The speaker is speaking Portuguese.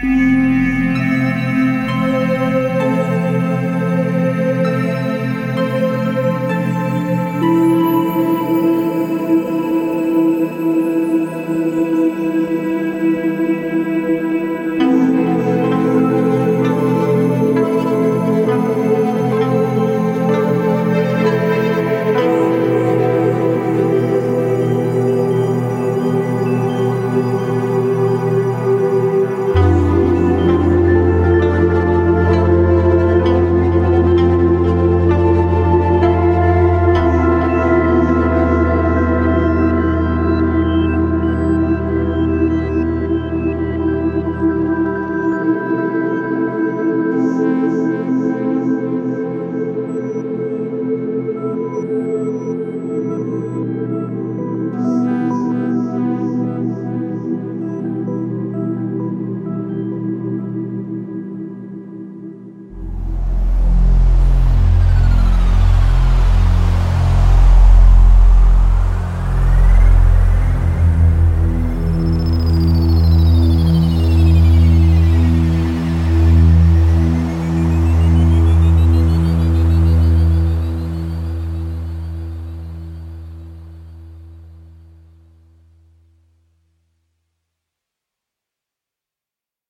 Música